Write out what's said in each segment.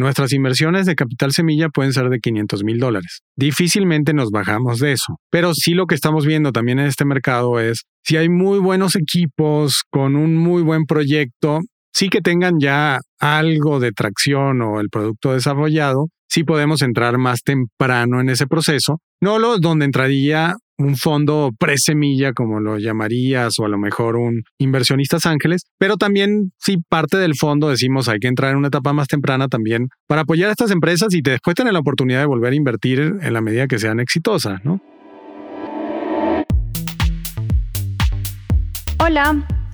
nuestras inversiones de capital semilla pueden ser de 500 mil dólares. Difícilmente nos bajamos de eso. Pero sí lo que estamos viendo también en este mercado es si hay muy buenos equipos con un muy buen proyecto, sí que tengan ya algo de tracción o el producto desarrollado, sí podemos entrar más temprano en ese proceso, no lo donde entraría un fondo presemilla, como lo llamarías, o a lo mejor un inversionistas ángeles, pero también si parte del fondo decimos hay que entrar en una etapa más temprana también para apoyar a estas empresas y después tener la oportunidad de volver a invertir en la medida que sean exitosas, ¿no? Hola.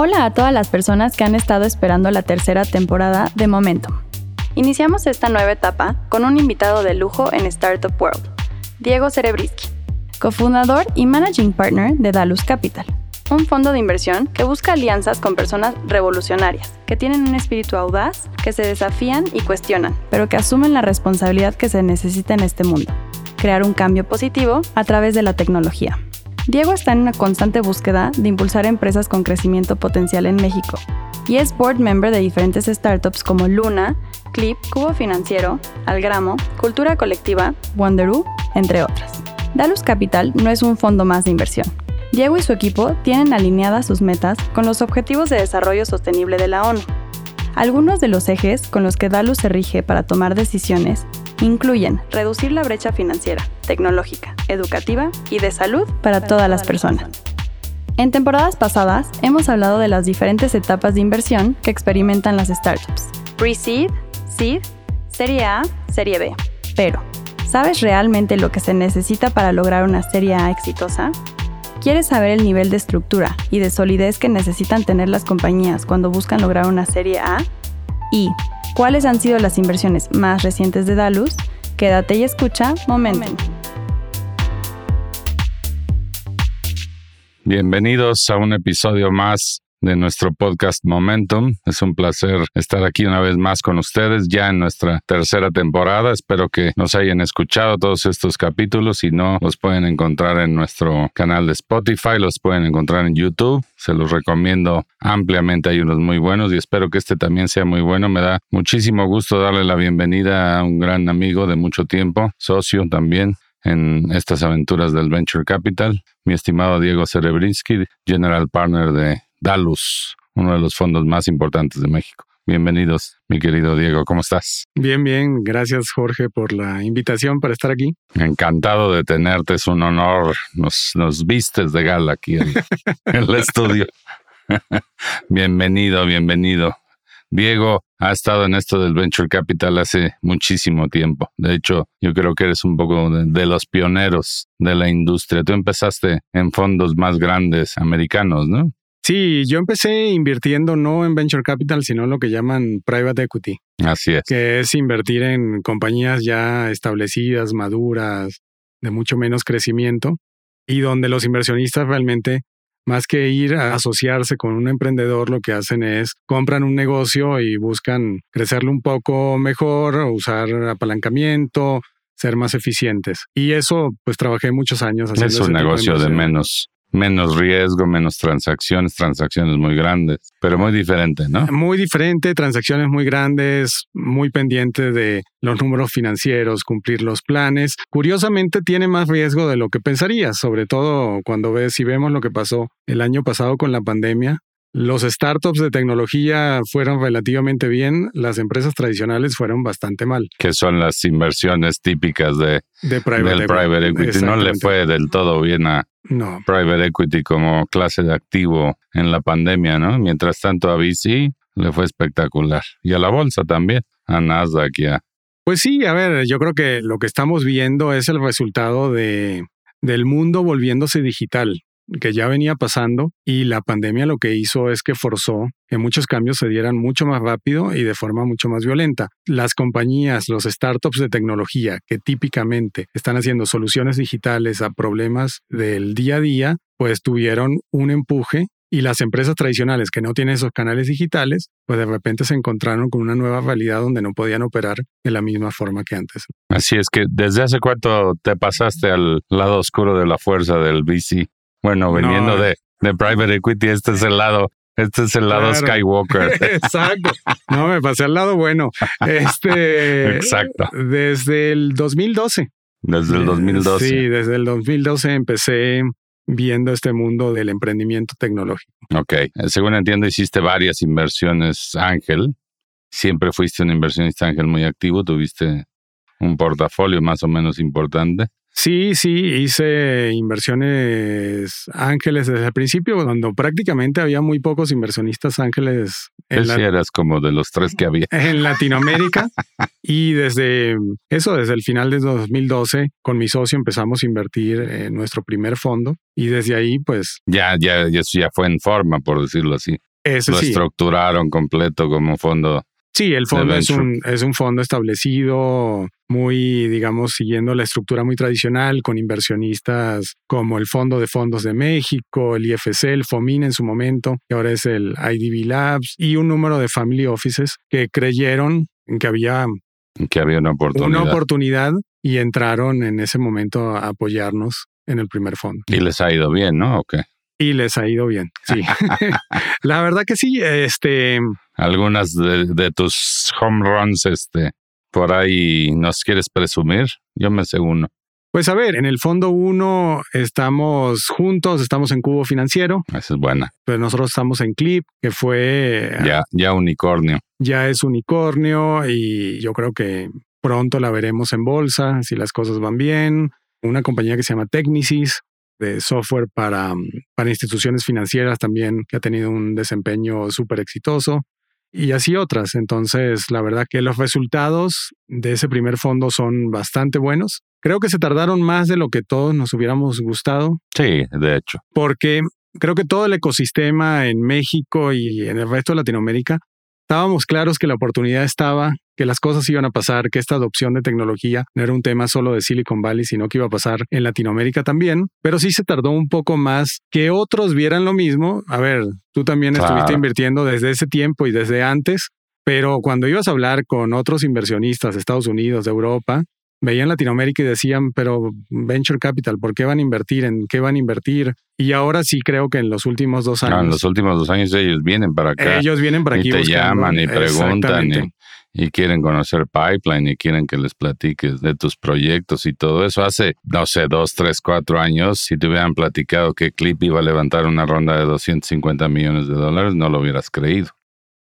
Hola a todas las personas que han estado esperando la tercera temporada de Momentum. Iniciamos esta nueva etapa con un invitado de lujo en Startup World, Diego Cerebriski, cofundador y managing partner de Dalus Capital, un fondo de inversión que busca alianzas con personas revolucionarias, que tienen un espíritu audaz, que se desafían y cuestionan, pero que asumen la responsabilidad que se necesita en este mundo, crear un cambio positivo a través de la tecnología. Diego está en una constante búsqueda de impulsar empresas con crecimiento potencial en México y es board member de diferentes startups como Luna, Clip, Cubo Financiero, Algramo, Cultura Colectiva, Wonderoo, entre otras. Dalus Capital no es un fondo más de inversión. Diego y su equipo tienen alineadas sus metas con los Objetivos de Desarrollo Sostenible de la ONU. Algunos de los ejes con los que Dalus se rige para tomar decisiones incluyen reducir la brecha financiera, tecnológica, educativa y de salud para todas las personas. En temporadas pasadas hemos hablado de las diferentes etapas de inversión que experimentan las startups. Pre-seed, seed, serie A, serie B. Pero, ¿sabes realmente lo que se necesita para lograr una serie A exitosa? ¿Quieres saber el nivel de estructura y de solidez que necesitan tener las compañías cuando buscan lograr una serie A? ¿Y cuáles han sido las inversiones más recientes de Dalus? Quédate y escucha Momentum. Bienvenidos a un episodio más de nuestro podcast Momentum. Es un placer estar aquí una vez más con ustedes ya en nuestra tercera temporada. Espero que nos hayan escuchado todos estos capítulos. Si no, los pueden encontrar en nuestro canal de Spotify, los pueden encontrar en YouTube. Se los recomiendo ampliamente. Hay unos muy buenos y espero que este también sea muy bueno. Me da muchísimo gusto darle la bienvenida a un gran amigo de mucho tiempo, socio también en estas aventuras del Venture Capital, mi estimado Diego Cerebrinsky, General Partner de Dalus, uno de los fondos más importantes de México. Bienvenidos, mi querido Diego, ¿cómo estás? Bien, bien, gracias Jorge por la invitación para estar aquí. Encantado de tenerte, es un honor, nos, nos vistes de gala aquí en, en el estudio. bienvenido, bienvenido. Diego ha estado en esto del venture capital hace muchísimo tiempo. De hecho, yo creo que eres un poco de, los pioneros de la industria. Tú empezaste en fondos más grandes americanos, ¿no? Sí, yo empecé invirtiendo no en venture capital, sino en lo que llaman private equity. Así es. Que es invertir en compañías ya establecidas, maduras, de mucho menos crecimiento, y donde los inversionistas realmente más que ir a asociarse con un emprendedor, lo que hacen es compran un negocio y buscan crecerlo un poco mejor, usar apalancamiento, ser más eficientes. Y eso, pues trabajé muchos años haciendo. Es un negocio de menos menos riesgo, menos transacciones, transacciones muy grandes, pero muy diferente, ¿no? Muy diferente, transacciones muy grandes, muy pendiente de los números financieros, cumplir los planes. Curiosamente tiene más riesgo de lo que pensarías, sobre todo cuando ves si vemos lo que pasó el año pasado con la pandemia. Los startups de tecnología fueron relativamente bien, las empresas tradicionales fueron bastante mal. Que son las inversiones típicas de, private del private equity. No le fue del todo bien a private equity como clase de activo en la pandemia, ¿no? Mientras tanto a VC le fue espectacular. Y a la bolsa también, a Nasdaq y a... Pues sí, a ver, yo creo que lo que estamos viendo es el resultado de, del mundo volviéndose digital que ya venía pasando y la pandemia lo que hizo es que forzó que muchos cambios se dieran mucho más rápido y de forma mucho más violenta. Las compañías, los startups de tecnología que típicamente están haciendo soluciones digitales a problemas del día a día, pues tuvieron un empuje y las empresas tradicionales que no tienen esos canales digitales, pues de repente se encontraron con una nueva realidad donde no podían operar de la misma forma que antes. Así es que desde hace cuánto te pasaste al lado oscuro de la fuerza del VC. Bueno, viniendo de, de private equity, este es el lado este es el lado Skywalker. Exacto. No, me pasé al lado bueno. Este. Exacto. Desde el 2012. Desde el 2012. Sí, desde el 2012 empecé viendo este mundo del emprendimiento tecnológico. Ok, según entiendo, hiciste varias inversiones ángel. Siempre fuiste un inversionista ángel muy activo, tuviste un portafolio más o menos importante. Sí, sí, hice inversiones ángeles desde el principio, cuando prácticamente había muy pocos inversionistas ángeles. En sí, eras como de los tres que había. En Latinoamérica. y desde eso, desde el final de 2012, con mi socio empezamos a invertir en nuestro primer fondo y desde ahí, pues... Ya, ya, eso ya fue en forma, por decirlo así. Eso Lo estructuraron completo como fondo Sí, el fondo es un, es un fondo establecido, muy, digamos, siguiendo la estructura muy tradicional, con inversionistas como el Fondo de Fondos de México, el IFC, el FOMIN en su momento, que ahora es el IDB Labs, y un número de family offices que creyeron que había, que había una oportunidad. una oportunidad y entraron en ese momento a apoyarnos en el primer fondo. Y les ha ido bien, ¿no? ¿O qué? Y les ha ido bien, sí. la verdad que sí, este... Algunas de, tus home runs, este, por ahí nos quieres presumir. Yo me sé uno. Pues a ver, en el fondo uno estamos juntos, estamos en Cubo Financiero. Esa es buena. Pero nosotros estamos en Clip, que fue... Ya, ya unicornio. Ya es unicornio y yo creo que pronto la veremos en bolsa, si las cosas van bien. Una compañía que se llama Technicis, de software para, para instituciones financieras también, que ha tenido un desempeño súper exitoso y así otras. Entonces, la verdad que los resultados de ese primer fondo son bastante buenos. Creo que se tardaron más de lo que todos nos hubiéramos gustado. Sí, de hecho. Porque creo que todo el ecosistema en México y en el resto de Latinoamérica estábamos claros que la oportunidad estaba, que las cosas iban a pasar, que esta adopción de tecnología no era un tema solo de Silicon Valley, sino que iba a pasar en Latinoamérica también, pero sí se tardó un poco más que otros vieran lo mismo. A ver, tú también estuviste invirtiendo desde ese tiempo y desde antes, pero cuando ibas a hablar con otros inversionistas de Estados Unidos, de Europa, veían Latinoamérica y decían, pero Venture Capital, ¿por qué van a invertir? ¿En qué van a invertir? Y ahora sí creo que en los últimos dos años. en los últimos dos años ellos vienen para acá. Ellos vienen para aquí. Y te llaman y preguntan y, quieren conocer Pipeline y quieren que les platiques de tus proyectos y todo eso. Hace, no sé, dos, tres, cuatro años, si te hubieran platicado que Clip iba a levantar una ronda de 250 millones de dólares, no lo hubieras creído.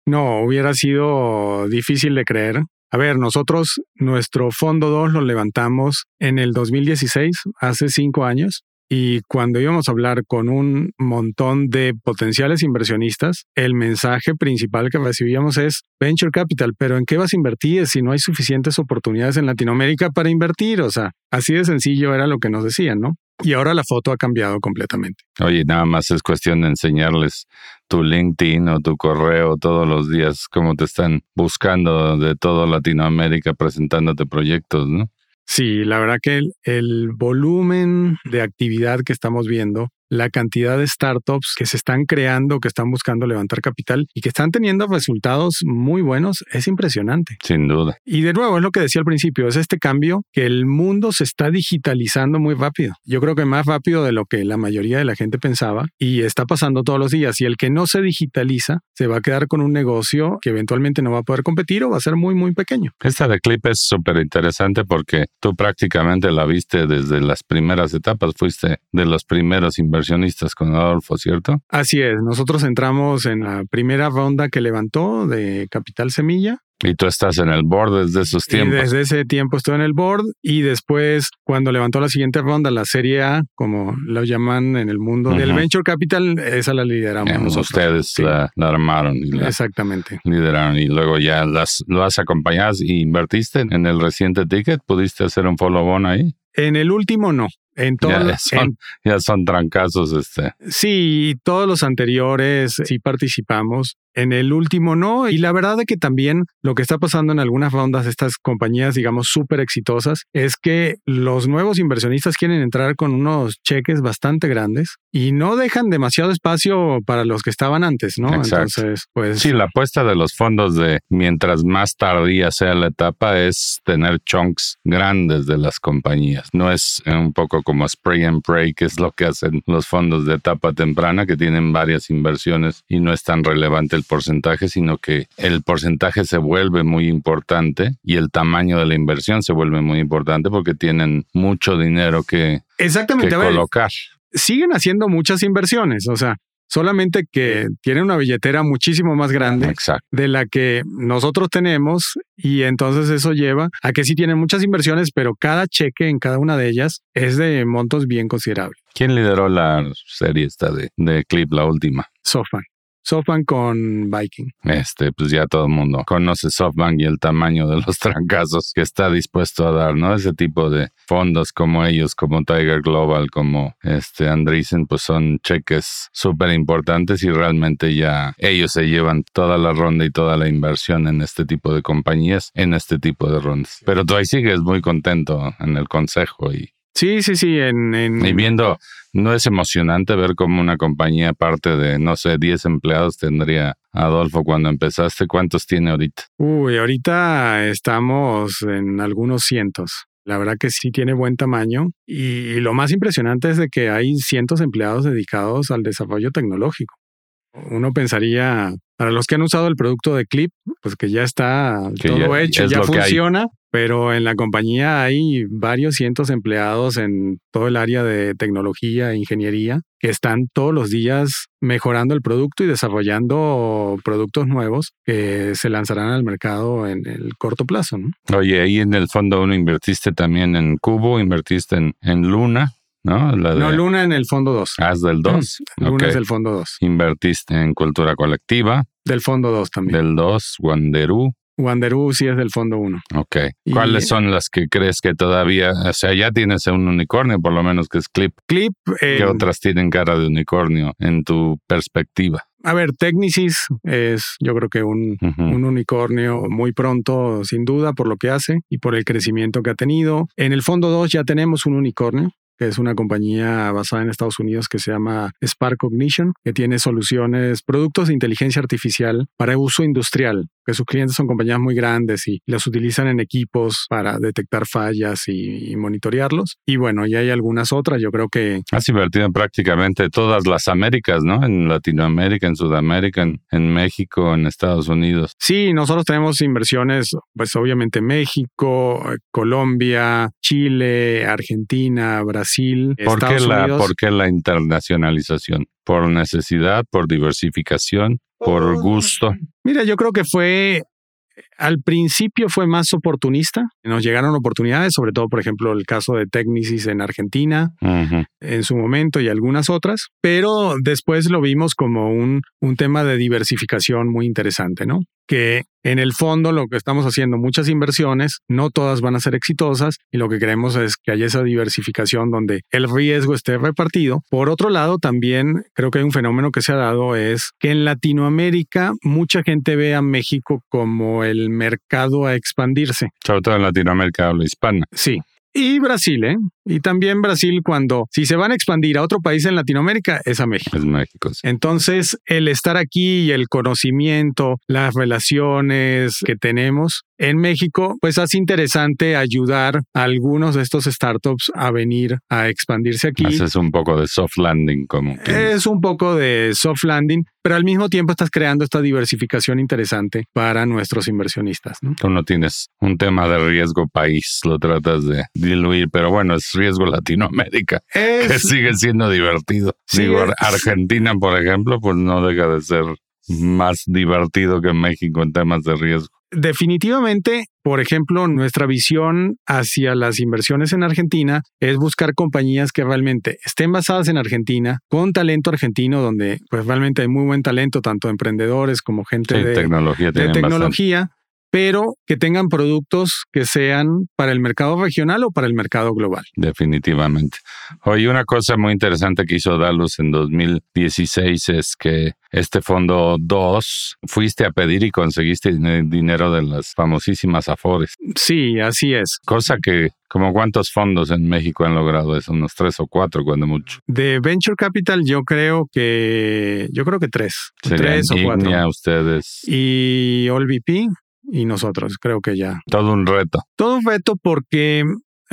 No, hubiera sido difícil de creer. A ver, nosotros nuestro fondo 2 lo levantamos en el 2016, hace cinco años, y cuando íbamos a hablar con un montón de potenciales inversionistas, el mensaje principal que recibíamos es Venture Capital, pero ¿en qué vas a invertir si no hay suficientes oportunidades en Latinoamérica para invertir? O sea, así de sencillo era lo que nos decían, ¿no? Y ahora la foto ha cambiado completamente. Oye, nada más es cuestión de enseñarles tu LinkedIn o tu correo todos los días, cómo te están buscando de toda Latinoamérica presentándote proyectos, ¿no? Sí, la verdad que el, volumen de actividad que estamos viendo la cantidad de startups que se están creando, que están buscando levantar capital y que están teniendo resultados muy buenos, es impresionante. Sin duda. Y de nuevo, es lo que decía al principio, es este cambio que el mundo se está digitalizando muy rápido. Yo creo que más rápido de lo que la mayoría de la gente pensaba y está pasando todos los días. Y el que no se digitaliza se va a quedar con un negocio que eventualmente no va a poder competir o va a ser muy, muy pequeño. Esta de Clip es súper interesante porque tú prácticamente la viste desde las primeras etapas, fuiste de los primeros inversores con Adolfo, ¿cierto? Así es, nosotros entramos en la primera ronda que levantó de Capital Semilla. Y tú estás en el board desde esos tiempos. Y desde ese tiempo estoy en el board y después cuando levantó la siguiente ronda, la Serie A, como lo llaman en el mundo del Venture Capital, esa la lideramos. ustedes la, armaron. Y Exactamente. Lideraron y luego ya las, las acompañadas y invertiste en el reciente ticket. ¿Pudiste hacer un follow-on ahí? En el último no. En todo, ya, son, ya son trancazos. Este. Sí, todos los anteriores sí participamos. En el último no. Y la verdad es que también lo que está pasando en algunas rondas de estas compañías, digamos, súper exitosas, es que los nuevos inversionistas quieren entrar con unos cheques bastante grandes y no dejan demasiado espacio para los que estaban antes, ¿no? Entonces, pues. Sí, la apuesta de los fondos de mientras más tardía sea la etapa es tener chunks grandes de las compañías. No es un poco como spray and pray, que es lo que hacen los fondos de etapa temprana, que tienen varias inversiones y no es tan relevante el porcentaje, sino que el porcentaje se vuelve muy importante y el tamaño de la inversión se vuelve muy importante porque tienen mucho dinero que, Exactamente, colocar. siguen haciendo muchas inversiones, o sea, solamente que tienen una billetera muchísimo más grande de la que nosotros tenemos y entonces eso lleva a que sí tienen muchas inversiones, pero cada cheque en cada una de ellas es de montos bien considerables. ¿Quién lideró la serie esta de, de Clip, la última? SoftBank. SoftBank con Viking. Este, pues ya todo el mundo conoce SoftBank y el tamaño de los trancazos que está dispuesto a dar, ¿no? Ese tipo de fondos como ellos, como Tiger Global, como este Andreessen, pues son cheques súper importantes y realmente ya ellos se llevan toda la ronda y toda la inversión en este tipo de compañías, en este tipo de rondas. Pero tú ahí sigues muy contento en el consejo y Sí, sí, sí. En, Y viendo, ¿no es emocionante ver cómo una compañía, parte de, no sé, 10 empleados tendría Adolfo cuando empezaste? ¿Cuántos tiene ahorita? Uy, ahorita estamos en algunos cientos. La verdad que sí tiene buen tamaño y lo más impresionante es de que hay cientos de empleados dedicados al desarrollo tecnológico. Uno pensaría, para los que han usado el producto de Clip, pues que ya está todo hecho, ya funciona, pero en la compañía hay varios cientos de empleados en todo el área de tecnología e ingeniería que están todos los días mejorando el producto y desarrollando productos nuevos que se lanzarán al mercado en el corto plazo. Oye, ahí en el fondo uno invertiste también en Cubo, invertiste en, en Luna. ¿no? no, Luna en el fondo 2. Ah, del 2. Luna es del fondo 2. Invertiste en cultura colectiva. Del fondo 2 también. Del 2, Wanderoo. Wanderoo sí es del fondo 1. Ok. ¿Cuáles son las que crees que todavía, o sea, ya tienes un unicornio, por lo menos que es Clip? Clip. ¿Qué eh, otras tienen cara de unicornio en tu perspectiva? A ver, Technicis es yo creo que un, un, unicornio muy pronto, sin duda, por lo que hace y por el crecimiento que ha tenido. En el fondo 2 ya tenemos un unicornio, que es una compañía basada en Estados Unidos que se llama Spark Cognition, que tiene soluciones, productos de inteligencia artificial para uso industrial que sus clientes son compañías muy grandes y las utilizan en equipos para detectar fallas y, monitorearlos. Y bueno, y hay algunas otras, yo creo que... Has invertido en prácticamente todas las Américas, ¿no? En Latinoamérica, en Sudamérica, en, México, en Estados Unidos. Sí, nosotros tenemos inversiones, pues obviamente México, Colombia, Chile, Argentina, Brasil, ¿Por Estados qué la, Unidos. ¿Por qué la internacionalización? ¿Por necesidad, por diversificación? por gusto? Mira, yo creo que fue al principio fue más oportunista. Nos llegaron oportunidades, sobre todo, por ejemplo, el caso de Technicis en Argentina en su momento y algunas otras, pero después lo vimos como un, un tema de diversificación muy interesante, ¿no? que en el fondo lo que estamos haciendo, muchas inversiones, no todas van a ser exitosas y lo que queremos es que haya esa diversificación donde el riesgo esté repartido. Por otro lado, también creo que hay un fenómeno que se ha dado es que en Latinoamérica mucha gente ve a México como el mercado a expandirse. Sobre todo en Latinoamérica habla hispana. Sí, y Brasil, ¿eh? Y también Brasil cuando, si se van a expandir a otro país en Latinoamérica, es a México. Es México. Entonces, el estar aquí y el conocimiento, las relaciones que tenemos en México, pues hace interesante ayudar a algunos de estos startups a venir a expandirse aquí. Es un poco de soft landing, como. Es un poco de soft landing, pero al mismo tiempo estás creando esta diversificación interesante para nuestros inversionistas. ¿no? Tú no tienes un tema de riesgo país, lo tratas de diluir, pero bueno, es riesgo Latinoamérica, que sigue siendo divertido. Digo, Argentina, por ejemplo, pues no deja de ser más divertido que México en temas de riesgo. Definitivamente, por ejemplo, nuestra visión hacia las inversiones en Argentina es buscar compañías que realmente estén basadas en Argentina, con talento argentino, donde pues realmente hay muy buen talento, tanto emprendedores como gente de tecnología. De tecnología pero que tengan productos que sean para el mercado regional o para el mercado global. Definitivamente. Hoy una cosa muy interesante que hizo Dalus en 2016 es que este fondo 2 fuiste a pedir y conseguiste dinero de las famosísimas Afores. Sí, así es. Cosa que ¿Como cuántos fondos en México han logrado eso? Unos tres o cuatro, cuando mucho. De Venture Capital, yo creo que yo creo que tres. tres o cuatro. ustedes. Y VP y nosotros, creo que ya. Todo un reto. Todo un reto porque,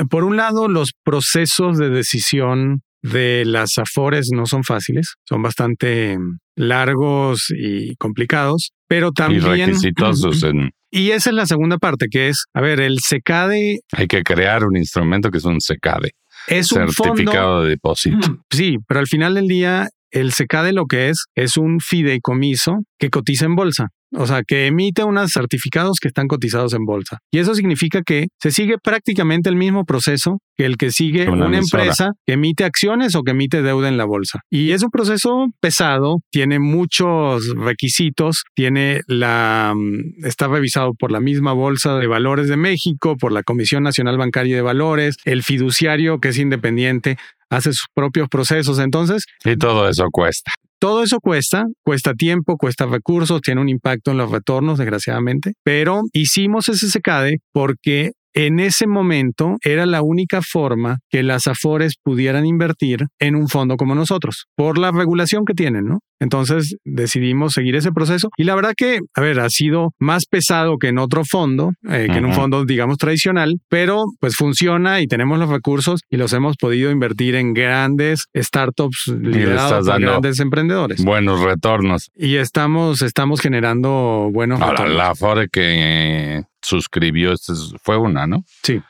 por un lado, los procesos de decisión de las Afores no son fáciles, son bastante largos y complicados, pero también... Y requisitosos en y esa es la segunda parte, que es, a ver, el SECADE... Hay que crear un instrumento que es un SECADE. Es un certificado de depósito. Sí, pero al final del día, el SECADE lo que es, es un fideicomiso que cotiza en bolsa. O sea, que emite unos certificados que están cotizados en bolsa. Y eso significa que se sigue prácticamente el mismo proceso que el que sigue una, empresa que emite acciones o que emite deuda en la bolsa. Y es un proceso pesado, tiene muchos requisitos, tiene la mm, está revisado por la misma Bolsa de Valores de México, por la Comisión Nacional Bancaria de Valores, el fiduciario que es independiente hace sus propios procesos. Entonces. Y todo eso cuesta. Todo eso cuesta, cuesta tiempo, cuesta recursos, tiene un impacto en los retornos, desgraciadamente, pero hicimos ese secade porque en ese momento era la única forma que las Afores pudieran invertir en un fondo como nosotros, por la regulación que tienen, ¿no? Entonces decidimos seguir ese proceso y la verdad que, a ver, ha sido más pesado que en otro fondo, eh, que en un fondo, digamos, tradicional, pero pues funciona y tenemos los recursos y los hemos podido invertir en grandes startups liderados por grandes emprendedores. Buenos retornos. Y estamos, estamos generando buenos Ahora, retornos. La Afore que suscribió, fue una, ¿no? Sí.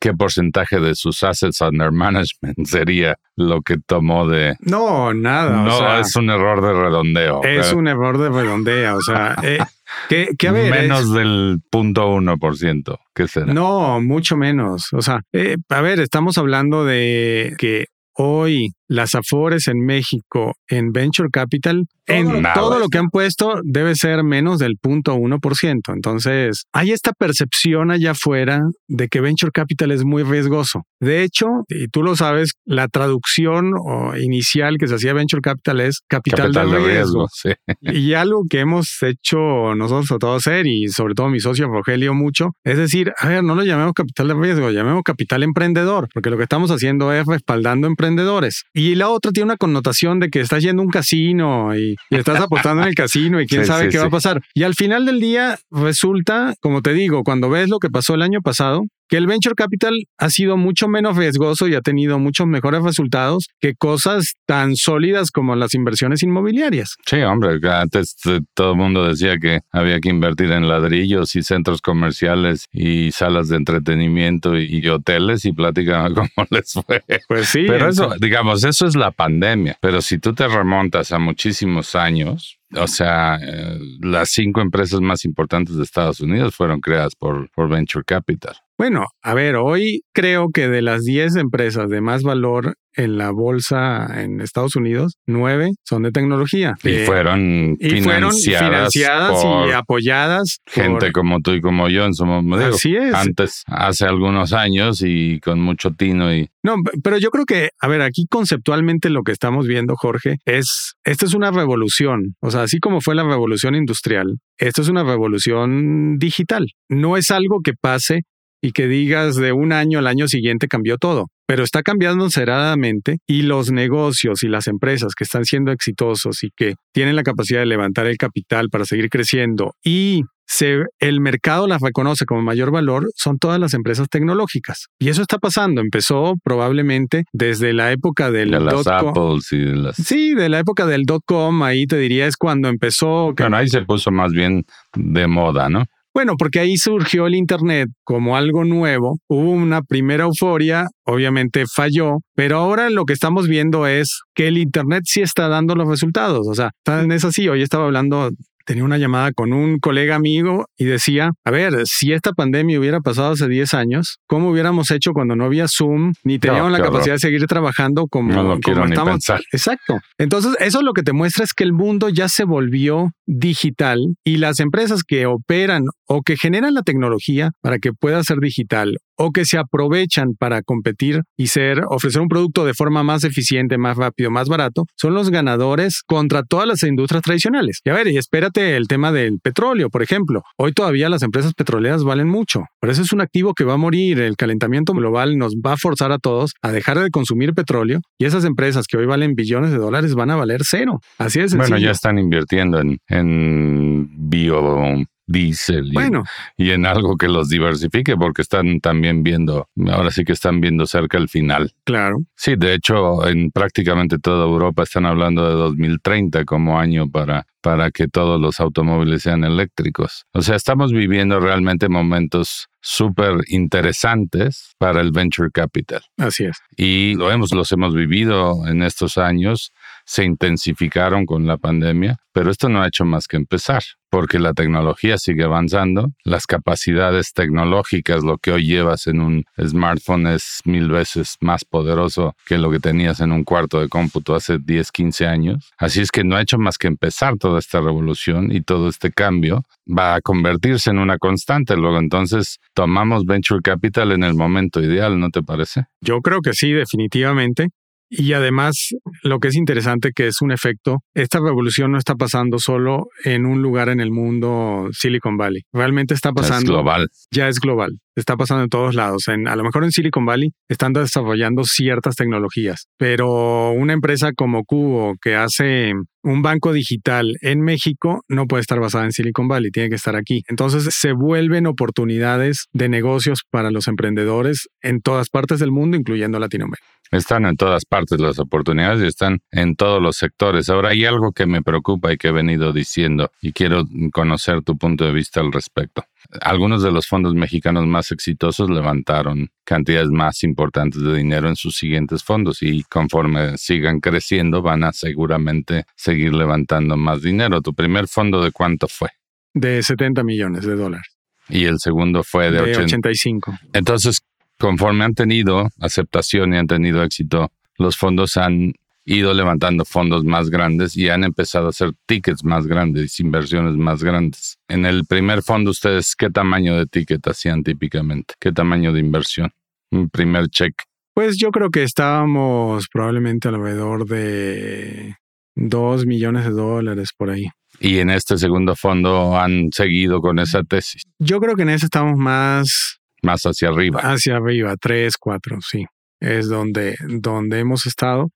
¿Qué porcentaje de sus assets under management sería lo que tomó de... No, nada. No, es un error de redondeo. Es un error de redondeo. O sea, eh, que, a ver... Menos del punto uno por ciento. ¿Qué será? No, mucho menos. O sea, eh, a ver, estamos hablando de que hoy las Afores en México en Venture Capital, en todo lo que han puesto debe ser menos del 0.1%. Entonces, hay esta percepción allá afuera de que Venture Capital es muy riesgoso. De hecho, y tú lo sabes, la traducción inicial que se hacía Venture Capital es capital, de riesgo. Y algo que hemos hecho nosotros a todo hacer y sobre todo mi socio Rogelio mucho, es decir, a ver, no lo llamemos capital de riesgo, llamemos capital emprendedor, porque lo que estamos haciendo es respaldando emprendedores. Y la otra tiene una connotación de que estás yendo a un casino y, estás apostando en el casino y quién sabe qué va a pasar. Y al final del día resulta, como te digo, cuando ves lo que pasó el año pasado, que el venture capital ha sido mucho menos riesgoso y ha tenido muchos mejores resultados que cosas tan sólidas como las inversiones inmobiliarias. Sí, hombre, antes todo el mundo decía que había que invertir en ladrillos y centros comerciales y salas de entretenimiento y, hoteles y plática cómo les fue. Pues sí. Pero eso, digamos, eso es la pandemia. Pero si tú te remontas a muchísimos años, o sea, eh, las cinco empresas más importantes de Estados Unidos fueron creadas por, por Venture Capital. Bueno, a ver, hoy creo que de las 10 empresas de más valor en la bolsa en Estados Unidos, nueve son de tecnología. Y fueron financiadas, y apoyadas. Gente como tú y como yo en su momento. Así es. Antes, hace algunos años y con mucho tino y... No, pero yo creo que, a ver, aquí conceptualmente lo que estamos viendo, Jorge, es, esta es una revolución. O sea, así como fue la revolución industrial, esto es una revolución digital. No es algo que pase y que digas de un año al año siguiente cambió todo, pero está cambiando aceradamente y los negocios y las empresas que están siendo exitosos y que tienen la capacidad de levantar el capital para seguir creciendo y se, el mercado las reconoce como mayor valor son todas las empresas tecnológicas. Y eso está pasando. Empezó probablemente desde la época del de las y de las... Sí, de la época del dot com. Ahí te diría es cuando empezó. Bueno, ahí se puso más bien de moda, ¿no? Bueno, porque ahí surgió el Internet como algo nuevo, hubo una primera euforia, obviamente falló, pero ahora lo que estamos viendo es que el Internet sí está dando los resultados, o sea, es así, hoy estaba hablando tenía una llamada con un colega amigo y decía, a ver, si esta pandemia hubiera pasado hace 10 años, ¿cómo hubiéramos hecho cuando no había Zoom ni teníamos la capacidad de seguir trabajando como, no lo quiero estamos? pensar. Exacto. Entonces, eso lo que te muestra es que el mundo ya se volvió digital y las empresas que operan o que generan la tecnología para que pueda ser digital o que se aprovechan para competir y ser ofrecer un producto de forma más eficiente, más rápido, más barato, son los ganadores contra todas las industrias tradicionales. Y a ver, y espérate el tema del petróleo, por ejemplo. Hoy todavía las empresas petroleras valen mucho. Por eso es un activo que va a morir. El calentamiento global nos va a forzar a todos a dejar de consumir petróleo y esas empresas que hoy valen billones de dólares van a valer cero. Así es. Bueno, ya están invirtiendo en, en bio diésel y, Bueno, y en algo que los diversifique porque están también viendo, ahora sí que están viendo cerca el final. claro. Sí, de hecho, en prácticamente toda Europa están hablando de 2030 como año para, para que todos los automóviles sean eléctricos. O sea, estamos viviendo realmente momentos súper interesantes para el venture capital. Así es. Y lo hemos, los hemos vivido en estos años, se intensificaron con la pandemia, pero esto no ha hecho más que empezar, porque la tecnología sigue avanzando, las capacidades tecnológicas, lo que hoy llevas en un smartphone es mil veces más poderoso que lo que tenías en un cuarto de cómputo hace 10, 15 años. Así es que no ha hecho más que empezar toda esta revolución y todo este cambio va a convertirse en una constante. Luego entonces tomamos venture capital en el momento ideal, ¿no te parece? Yo creo que sí, definitivamente. Y además, lo que es interesante que es un efecto, esta revolución no está pasando solo en un lugar en el mundo Silicon Valley. Realmente está Es pasando, global. ya es global. Está pasando en todos lados. A lo mejor en Silicon Valley están desarrollando ciertas tecnologías, pero una empresa como Cubo que hace un banco digital en México no puede estar basada en Silicon Valley, tiene que estar aquí. Entonces se vuelven oportunidades de negocios para los emprendedores en todas partes del mundo, incluyendo Latinoamérica. Están en todas partes las oportunidades y están en todos los sectores. Ahora hay algo que me preocupa y que he venido diciendo y quiero conocer tu punto de vista al respecto. Algunos de los fondos mexicanos más exitosos levantaron cantidades más importantes de dinero en sus siguientes fondos y conforme sigan creciendo van a seguramente seguir levantando más dinero. ¿Tu primer fondo de cuánto fue? De 70 millones de dólares. Y el segundo fue de, De 80. 85. Entonces, conforme han tenido aceptación y han tenido éxito, los fondos han ido levantando fondos más grandes y han empezado a hacer tickets más grandes, inversiones más grandes. En el primer fondo, ¿ustedes qué tamaño de ticket hacían típicamente? ¿Qué tamaño de inversión? Un primer cheque. Pues yo creo que estábamos probablemente alrededor de 2 millones de dólares por ahí. Y en este segundo fondo han seguido con esa tesis, Yo creo que en ese estamos más más hacia arriba. hacia arriba, 3, 4, sí. Es donde, donde hemos estado.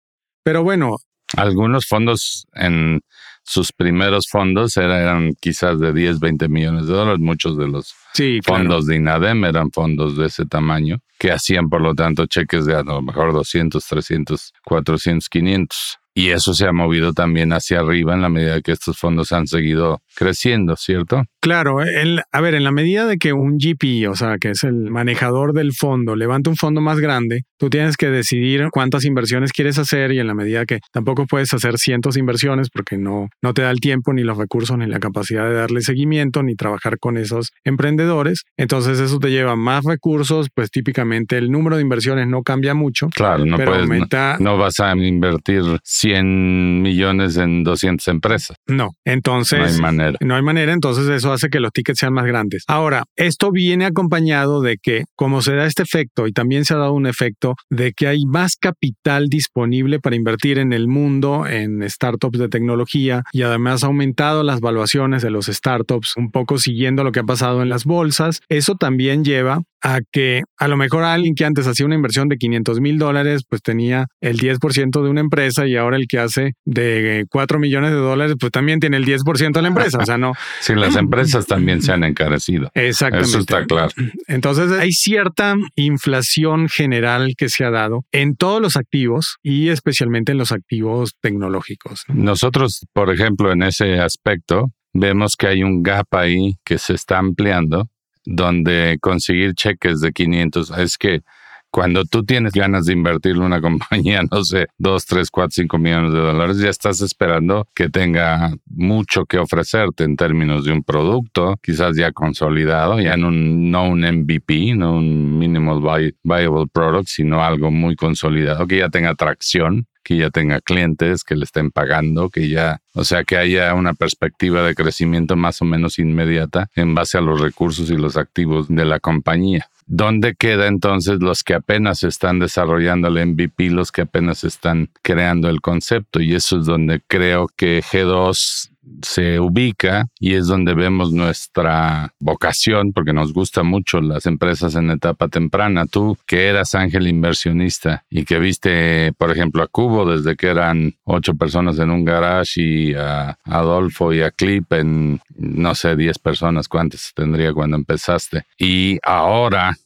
Pero bueno, Algunos fondos en sus primeros fondos eran quizás de 10, 20 millones de dólares. Muchos de los sí, claro. fondos de INADEM eran fondos de ese tamaño, que hacían por lo tanto cheques de a lo mejor 200, 300, 400, 500. Y eso se ha movido también hacia arriba en la medida que estos fondos han seguido creciendo, ¿cierto? Claro, el, a ver, en la medida de que un GP, o sea, que es el manejador del fondo, levanta un fondo más grande, tú tienes que decidir cuántas inversiones quieres hacer y en la medida que tampoco puedes hacer cientos de inversiones porque no, no te da el tiempo ni los recursos ni la capacidad de darle seguimiento ni trabajar con esos emprendedores, entonces eso te lleva más recursos, pues típicamente el número de inversiones no cambia mucho, Claro, no pero puedes, no, aumenta... no vas a invertir 100 millones en 200 empresas. No, entonces... No hay manera. No hay manera, entonces eso hace que los tickets sean más grandes. Ahora, esto viene acompañado de que, como se da este efecto, y también se ha dado un efecto de que hay más capital disponible para invertir en el mundo, en startups de tecnología, y además ha aumentado las valuaciones de los startups, un poco siguiendo lo que ha pasado en las bolsas. Eso también lleva a que a lo mejor alguien que antes hacía una inversión de 500 mil dólares, pues tenía el 10% de una empresa y ahora el que hace de 4 millones de dólares, pues también tiene el 10% de la empresa. O sea, no. Sí, las empresas también se han encarecido. Exactamente. Eso está claro. Entonces hay cierta inflación general que se ha dado en todos los activos y especialmente en los activos tecnológicos. ¿no? Nosotros, por ejemplo, en ese aspecto, vemos que hay un gap ahí que se está ampliando, donde conseguir cheques de 500 es que cuando tú tienes ganas de invertir en una compañía, no sé, 2, 3, 4, 5 millones de dólares, ya estás esperando que tenga mucho que ofrecerte en términos de un producto, quizás ya consolidado, ya no un, no un MVP, no un minimal viable product, sino algo muy consolidado, que ya tenga tracción que ya tenga clientes, que le estén pagando, que ya, o sea, que haya una perspectiva de crecimiento más o menos inmediata en base a los recursos y los activos de la compañía. ¿Dónde queda entonces los que apenas están desarrollando el MVP, los que apenas están creando el concepto? Y eso es donde creo que G2 se ubica y es donde vemos nuestra vocación, porque nos gusta mucho las empresas en etapa temprana. Tú que eras ángel inversionista y que viste, por ejemplo, a Cubo desde que eran ocho personas en un garage y a Adolfo y a Clip en, no sé, diez personas, ¿cuántas tendría cuando empezaste? Y ahora,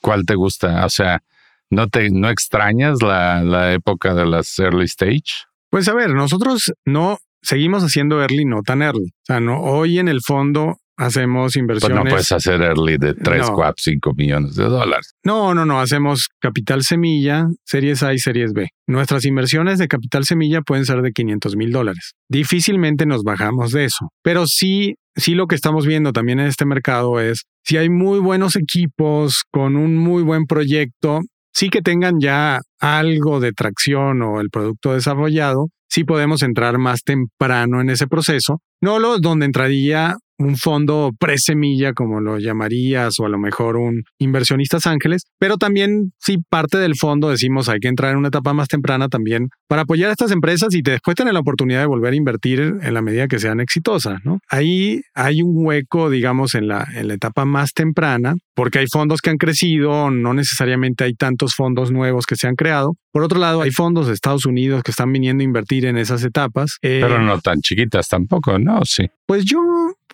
¿cuál te gusta? O sea, ¿no, te, no extrañas la, la época de las early stage? Pues a ver, nosotros no seguimos haciendo early, no tan early. O sea, no, hoy en el fondo hacemos inversiones. Pues no puedes hacer early de 3, 4, 5 millones de dólares. No, no, no. Hacemos capital semilla, series A y series B. Nuestras inversiones de capital semilla pueden ser de 500 mil dólares. Difícilmente nos bajamos de eso. Pero sí, sí lo que estamos viendo también en este mercado es si hay muy buenos equipos con un muy buen proyecto, sí que tengan ya algo de tracción o el producto desarrollado, sí podemos entrar más temprano en ese proceso, no lo donde entraría un fondo presemilla, como lo llamarías, o a lo mejor un inversionistas ángeles, pero también si parte del fondo decimos hay que entrar en una etapa más temprana también para apoyar a estas empresas y después tener la oportunidad de volver a invertir en la medida que sean exitosas, ¿no? Ahí hay un hueco, digamos, en la, en la etapa más temprana, porque hay fondos que han crecido, no necesariamente hay tantos fondos nuevos que se han creado. Por otro lado, hay fondos de Estados Unidos que están viniendo a invertir en esas etapas. pero eh, no tan chiquitas tampoco, ¿no? Sí. Pues yo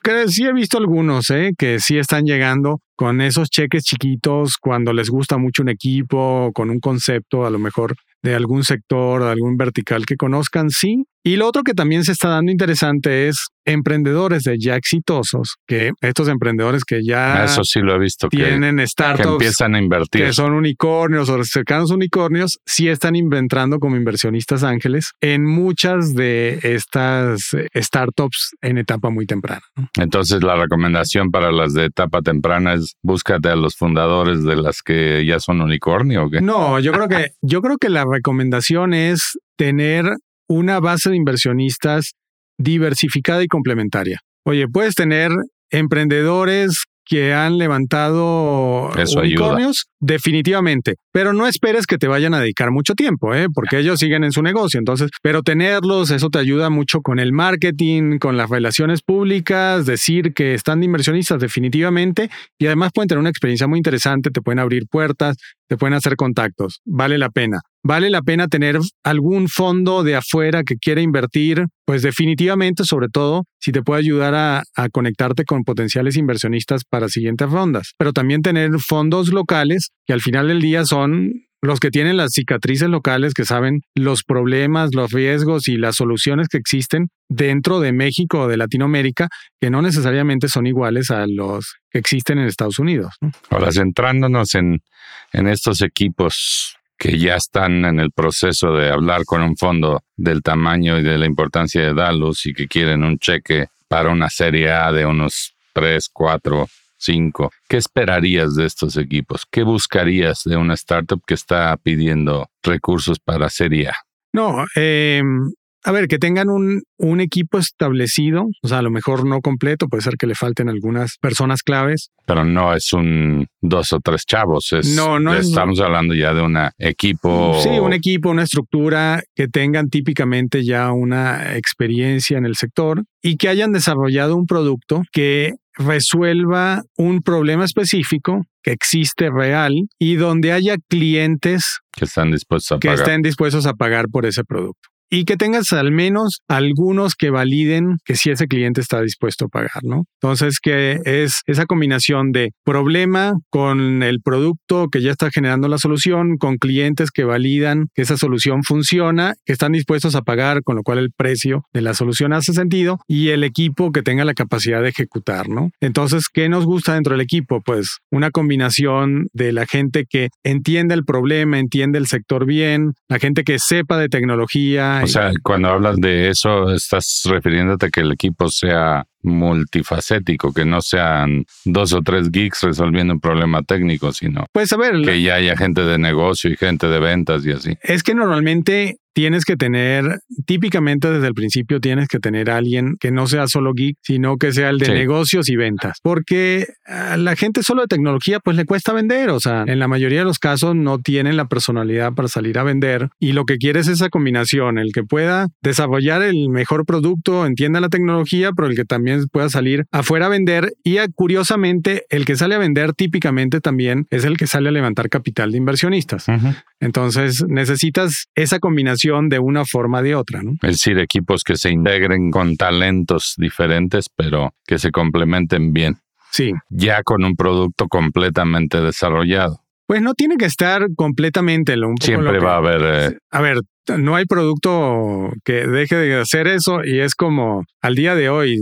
que sí he visto algunos, ¿eh? que sí están llegando con esos cheques chiquitos cuando les gusta mucho un equipo, con un concepto a lo mejor de algún sector, de algún vertical que conozcan, sí. Y lo otro que también se está dando interesante es emprendedores de ya exitosos, que estos emprendedores que ya Eso sí lo he visto, tienen startups que empiezan a invertir. Que son unicornios o cercanos unicornios, sí están inventando como inversionistas ángeles en muchas de estas startups en etapa muy temprana. Entonces la recomendación para las de etapa temprana es búscate a los fundadores de las que ya son unicornio. ¿o qué? No, yo creo que yo creo que la recomendación es tener una base de inversionistas diversificada y complementaria. Oye, puedes tener emprendedores que han levantado unicornios, definitivamente. Pero no esperes que te vayan a dedicar mucho tiempo, ¿eh? porque ellos siguen en su negocio. Entonces, pero tenerlos, eso te ayuda mucho con el marketing, con las relaciones públicas, decir que están de inversionistas definitivamente y además pueden tener una experiencia muy interesante, te pueden abrir puertas, te pueden hacer contactos. Vale la pena. Vale la pena tener algún fondo de afuera que quiera invertir, pues definitivamente, sobre todo si te puede ayudar a, conectarte con potenciales inversionistas para siguientes rondas. Pero también tener fondos locales que al final del día son los que tienen las cicatrices locales, que saben los problemas, los riesgos y las soluciones que existen dentro de México o de Latinoamérica, que no necesariamente son iguales a los que existen en Estados Unidos. Ahora, centrándonos en, en estos equipos que ya están en el proceso de hablar con un fondo del tamaño y de la importancia de Dallas y que quieren un cheque para una serie A de unos 3, 4 ¿Qué esperarías de estos equipos? ¿Qué buscarías de una startup que está pidiendo recursos para Serie A? No, eh, a ver, que tengan un, un, equipo establecido, o sea, a lo mejor no completo, puede ser que le falten algunas personas claves. Pero no es un dos o tres chavos, es, no, no estamos hablando ya de un equipo. Sí, un equipo, una estructura que tengan típicamente ya una experiencia en el sector y que hayan desarrollado un producto que resuelva un problema específico que existe real y donde haya clientes que están dispuestos a que estén dispuestos a pagar por ese producto. Y que tengas al menos algunos que validen que si ese cliente está dispuesto a pagar, ¿no? Entonces, que es esa combinación de problema con el producto que ya está generando la solución, con clientes que validan que esa solución funciona, que están dispuestos a pagar, con lo cual el precio de la solución hace sentido, y el equipo que tenga la capacidad de ejecutar, ¿no? Entonces, ¿qué nos gusta dentro del equipo? Pues una combinación de la gente que entiende el problema, entiende el sector bien, la gente que sepa de tecnología. O sea, cuando hablas de eso, estás refiriéndote a que el equipo sea multifacético, que no sean dos o tres geeks resolviendo un problema técnico, sino pues a ver, que ya haya gente de negocio y gente de ventas y así. Es que normalmente tienes que tener, típicamente desde el principio tienes que tener a alguien que no sea solo geek, sino que sea el de negocios y ventas. Porque a la gente solo de tecnología pues le cuesta vender, o sea, en la mayoría de los casos no tienen la personalidad para salir a vender y lo que quieres es esa combinación, el que pueda desarrollar el mejor producto, entienda la tecnología, pero el que también pueda salir afuera a vender y curiosamente el que sale a vender típicamente también es el que sale a levantar capital de inversionistas. Entonces necesitas esa combinación de una forma de otra. ¿no? Es decir, equipos que se integren con talentos diferentes, pero que se complementen bien. Sí. Ya con un producto completamente desarrollado. Pues no tiene que estar completamente. Lo, un Siempre va a haber. Eh, a ver, no hay producto que deje de hacer eso y es como al día de hoy.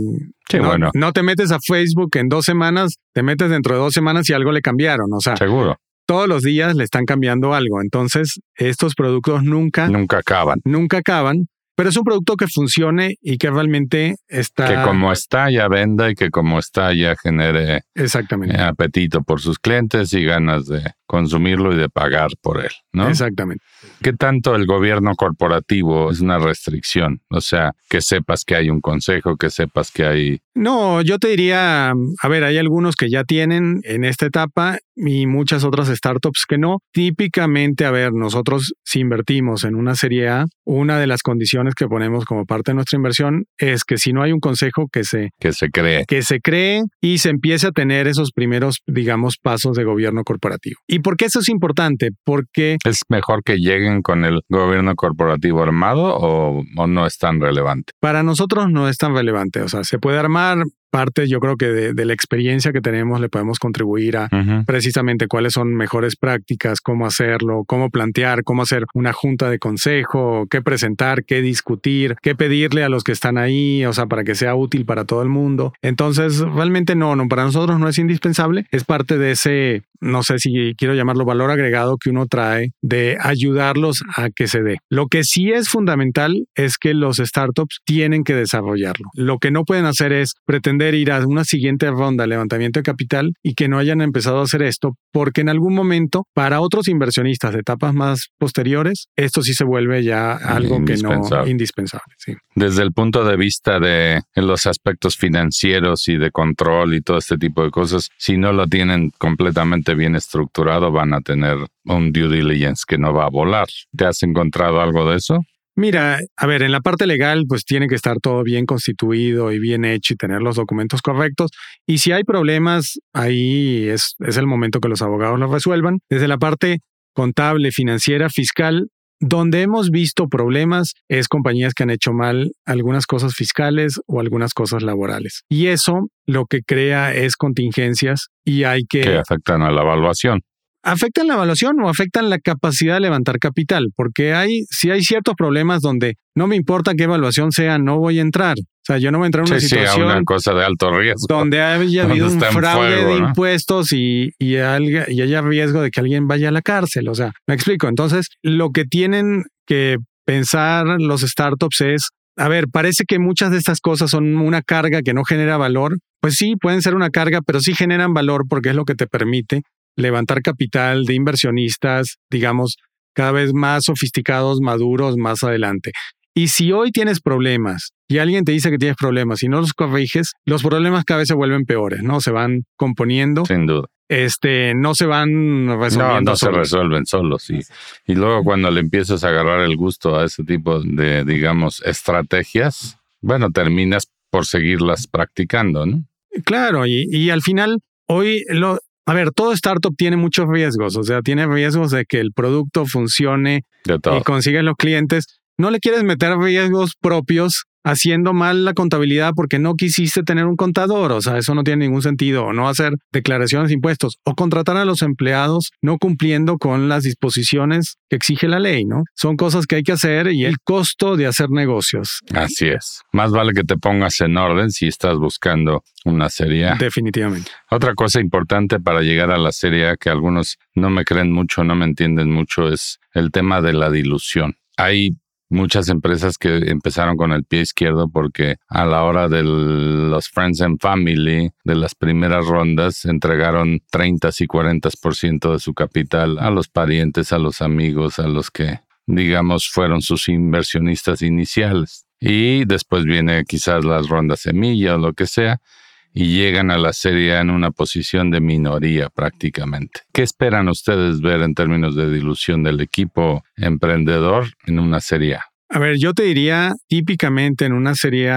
Sí, no, bueno. no te metes a Facebook en dos semanas, te metes dentro de dos semanas y algo le cambiaron. O sea, seguro todos los días le están cambiando algo. Entonces, estos productos nunca... Nunca acaban. Nunca acaban. Pero es un producto que funcione y que realmente está... Que como está ya venda y que como está ya genere Exactamente. apetito por sus clientes y ganas de consumirlo y de pagar por él, ¿no? Exactamente. ¿Qué tanto el gobierno corporativo es una restricción? O sea, que sepas que hay un consejo, que sepas que hay... No, yo te diría, a ver, hay algunos que ya tienen en esta etapa y muchas otras startups que no. Típicamente, a ver, nosotros si invertimos en una serie A, una de las condiciones que ponemos como parte de nuestra inversión es que si no hay un consejo que se... Que se cree. Que se cree y se empiece a tener esos primeros, digamos, pasos de gobierno corporativo. ¿Y por qué eso es importante? Porque... ¿Es mejor que lleguen con el gobierno corporativo armado o, o no es tan relevante? Para nosotros no es tan relevante. O sea, se puede armar, parte, yo creo que de, la experiencia que tenemos le podemos contribuir a precisamente cuáles son mejores prácticas, cómo hacerlo, cómo plantear, cómo hacer una junta de consejo, qué presentar, qué discutir, qué pedirle a los que están ahí, o sea, para que sea útil para todo el mundo. Entonces, realmente no, no, para nosotros no es indispensable, es parte de ese, no sé si quiero llamarlo valor agregado que uno trae de ayudarlos a que se dé. Lo que sí es fundamental es que los startups tienen que desarrollarlo. Lo que no pueden hacer es pretender ir a una siguiente ronda de levantamiento de capital y que no hayan empezado a hacer esto, porque en algún momento, para otros inversionistas de etapas más posteriores, esto sí se vuelve ya algo que no indispensable. Desde el punto de vista de los aspectos financieros y de control y todo este tipo de cosas, si no lo tienen completamente bien estructurado, van a tener un due diligence que no va a volar. ¿Te has encontrado algo de eso? Mira, a ver, en la parte legal, pues tiene que estar todo bien constituido y bien hecho y tener los documentos correctos. Y si hay problemas, ahí es, es el momento que los abogados los resuelvan. Desde la parte contable, financiera, fiscal, donde hemos visto problemas es compañías que han hecho mal algunas cosas fiscales o algunas cosas laborales. Y eso lo que crea es contingencias y hay que... Que afectan a la evaluación afectan la evaluación o afectan la capacidad de levantar capital, porque hay, si hay ciertos problemas donde no me importa qué evaluación sea, no voy a entrar. O sea, yo no voy a entrar en una situación. una cosa de alto riesgo. Donde haya habido un fraude de impuestos y, y, y haya riesgo de que alguien vaya a la cárcel. O sea, me explico. Entonces, lo que tienen que pensar los startups es a ver, parece que muchas de estas cosas son una carga que no genera valor. Pues sí, pueden ser una carga, pero sí generan valor porque es lo que te permite levantar capital de inversionistas, digamos, cada vez más sofisticados, maduros más adelante. Y si hoy tienes problemas y alguien te dice que tienes problemas y no los corriges, los problemas cada vez se vuelven peores, ¿no? Se van componiendo. Sin duda. Este, no se van resolviendo. No, no se resuelven solos. Y, y luego cuando le empiezas a agarrar el gusto a ese tipo de, digamos, estrategias, bueno, terminas por seguirlas practicando, ¿no? Claro, y, y al final, hoy lo, a ver, todo startup tiene muchos riesgos, o sea, tiene riesgos de que el producto funcione y consiga los clientes, no le quieres meter riesgos propios haciendo mal la contabilidad porque no quisiste tener un contador, o sea, eso no tiene ningún sentido, o no hacer declaraciones de impuestos, o contratar a los empleados no cumpliendo con las disposiciones que exige la ley, ¿no? Son cosas que hay que hacer y el costo de hacer negocios. Así es. Más vale que te pongas en orden si estás buscando una serie A. Definitivamente. Otra cosa importante para llegar a la serie A que algunos no me creen mucho, no me entienden mucho, es el tema de la dilución. Hay muchas empresas que empezaron con el pie izquierdo porque a la hora de los Friends and Family de las primeras rondas entregaron 30 y 40% de su capital a los parientes, a los amigos, a los que digamos fueron sus inversionistas iniciales. Y después viene quizás las rondas semilla o lo que sea y llegan a la serie en una posición de minoría prácticamente. ¿Qué esperan ustedes ver en términos de dilución del equipo emprendedor en una serie A? Ver, yo te diría, típicamente en una serie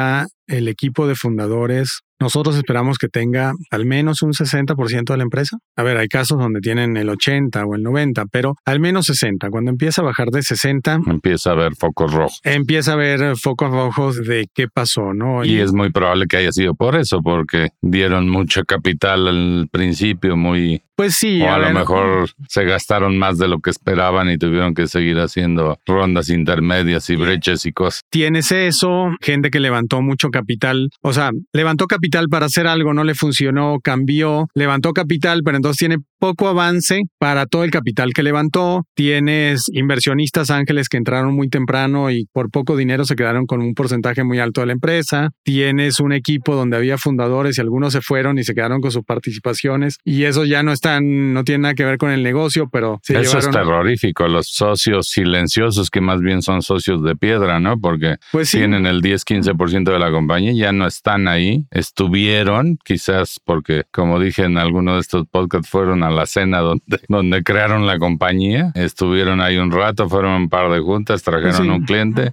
el equipo de fundadores nosotros esperamos que tenga al menos un 60% de la empresa. A ver, hay casos donde tienen el 80 o el 90, pero al menos 60. Cuando empieza a bajar de 60, empieza a ver focos rojos. Empieza a ver focos rojos de qué pasó, ¿no? Y, es muy probable que haya sido por eso, porque dieron mucho capital al principio, muy pues sí. O a, lo mejor se gastaron más de lo que esperaban y tuvieron que seguir haciendo rondas intermedias y breches y cosas. Tienes eso, gente que levantó mucho capital, o sea, levantó capital para hacer algo, no le funcionó, cambió, levantó capital, pero entonces tiene poco avance para todo el capital que levantó. Tienes inversionistas ángeles que entraron muy temprano y por poco dinero se quedaron con un porcentaje muy alto de la empresa. Tienes un equipo donde había fundadores y algunos se fueron y se quedaron con sus participaciones y eso ya no está no tiene nada que ver con el negocio, pero Eso es terrorífico, los socios silenciosos que más bien son socios de piedra, ¿no? Porque pues tienen el 10-15% de la compañía, ya no están ahí, estuvieron, quizás porque, como dije en alguno de estos podcasts, fueron a la cena donde, donde crearon la compañía, estuvieron ahí un rato, fueron un par de juntas, trajeron un cliente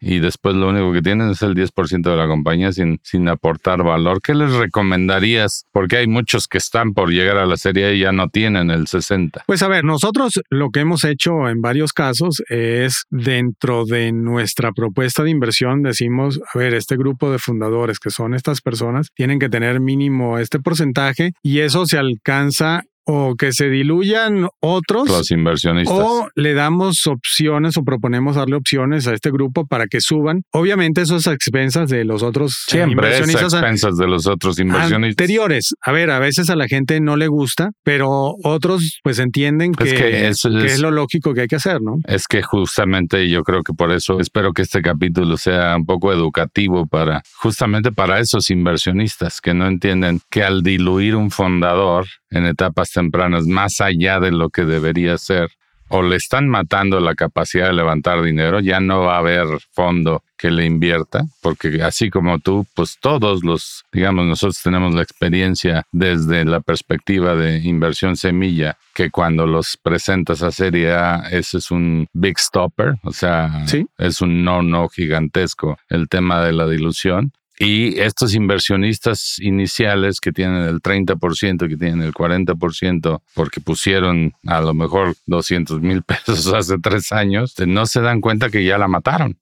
y después lo único que tienen es el 10% de la compañía sin, sin aportar valor. ¿Qué les recomendarías? Porque hay muchos que están por llegar a la serie y ya no tienen el 60. Pues a ver, nosotros lo que hemos hecho en varios casos es dentro de nuestra propuesta de inversión decimos, a ver, este grupo de fundadores que son estas personas tienen que tener mínimo este porcentaje y eso se alcanza o que se diluyan otros. Los inversionistas. O le damos opciones o proponemos darle opciones a este grupo para que suban. Obviamente eso es a expensas de los otros eh, Siempre inversionistas. Es a expensas de los otros inversionistas. Anteriores. A ver, a veces a la gente no le gusta, pero otros pues entienden que, es, es lo lógico que hay que hacer, ¿no? Es que justamente yo creo que por eso espero que este capítulo sea un poco educativo para justamente para esos inversionistas que no entienden que al diluir un fundador en etapas tempranas, más allá de lo que debería ser, o le están matando la capacidad de levantar dinero, ya no va a haber fondo que le invierta, porque así como tú, pues todos los, digamos, nosotros tenemos la experiencia desde la perspectiva de inversión semilla, que cuando los presentas a Serie A, ese es un big stopper, o sea, es un no-no gigantesco el tema de la dilución. Y estos inversionistas iniciales que tienen el 30%, que tienen el 40%, porque pusieron a lo mejor 200 mil pesos hace tres años, no se dan cuenta que ya la mataron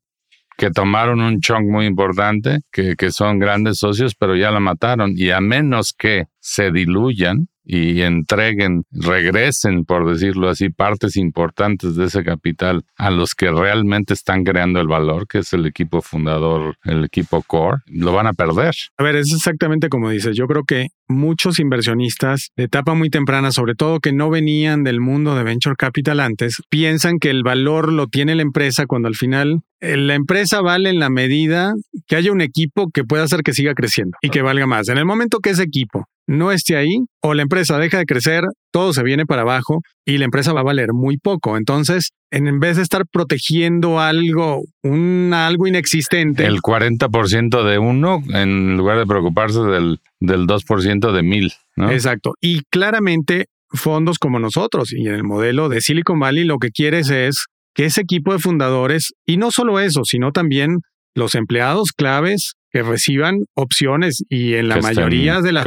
que tomaron un chunk muy importante, que, que son grandes socios, pero ya la mataron. Y a menos que se diluyan, y entreguen, regresen, por decirlo así, partes importantes de ese capital a los que realmente están creando el valor, que es el equipo fundador, el equipo core, lo van a perder. A ver, es exactamente como dices. Yo creo que muchos inversionistas de etapa muy temprana, sobre todo que no venían del mundo de venture capital antes, piensan que el valor lo tiene la empresa cuando al final eh, la empresa vale en la medida que haya un equipo que pueda hacer que siga creciendo y que valga más. En el momento que ese equipo no esté ahí o la empresa deja de crecer, todo se viene para abajo y la empresa va a valer muy poco. Entonces, en vez de estar protegiendo algo, un algo inexistente. El 40% de uno en lugar de preocuparse del, del 2% de mil. Exacto. Y claramente fondos como nosotros y en el modelo de Silicon Valley lo que quieres es que ese equipo de fundadores, y no solo eso, sino también los empleados claves que reciban opciones y en la mayoría de las